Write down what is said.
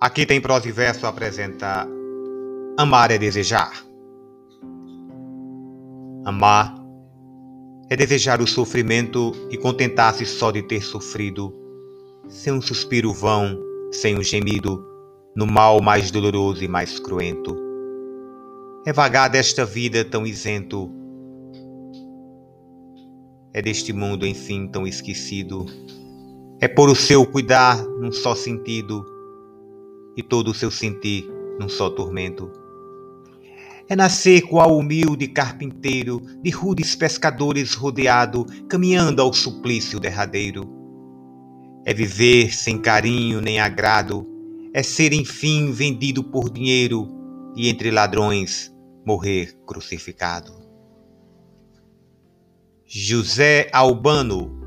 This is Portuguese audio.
Aqui tem prosa e verso apresenta Amar é desejar. Amar é desejar o sofrimento e contentar-se só de ter sofrido, sem um suspiro vão, sem um gemido, no mal mais doloroso e mais cruento. É vagar desta vida tão isento, é deste mundo enfim tão esquecido, é por o seu cuidar num só sentido e todo o seu sentir num só tormento. É nascer qual humilde carpinteiro, de rudes pescadores rodeado, caminhando ao suplício derradeiro. É viver sem carinho nem agrado, é ser enfim vendido por dinheiro e entre ladrões morrer crucificado. José Albano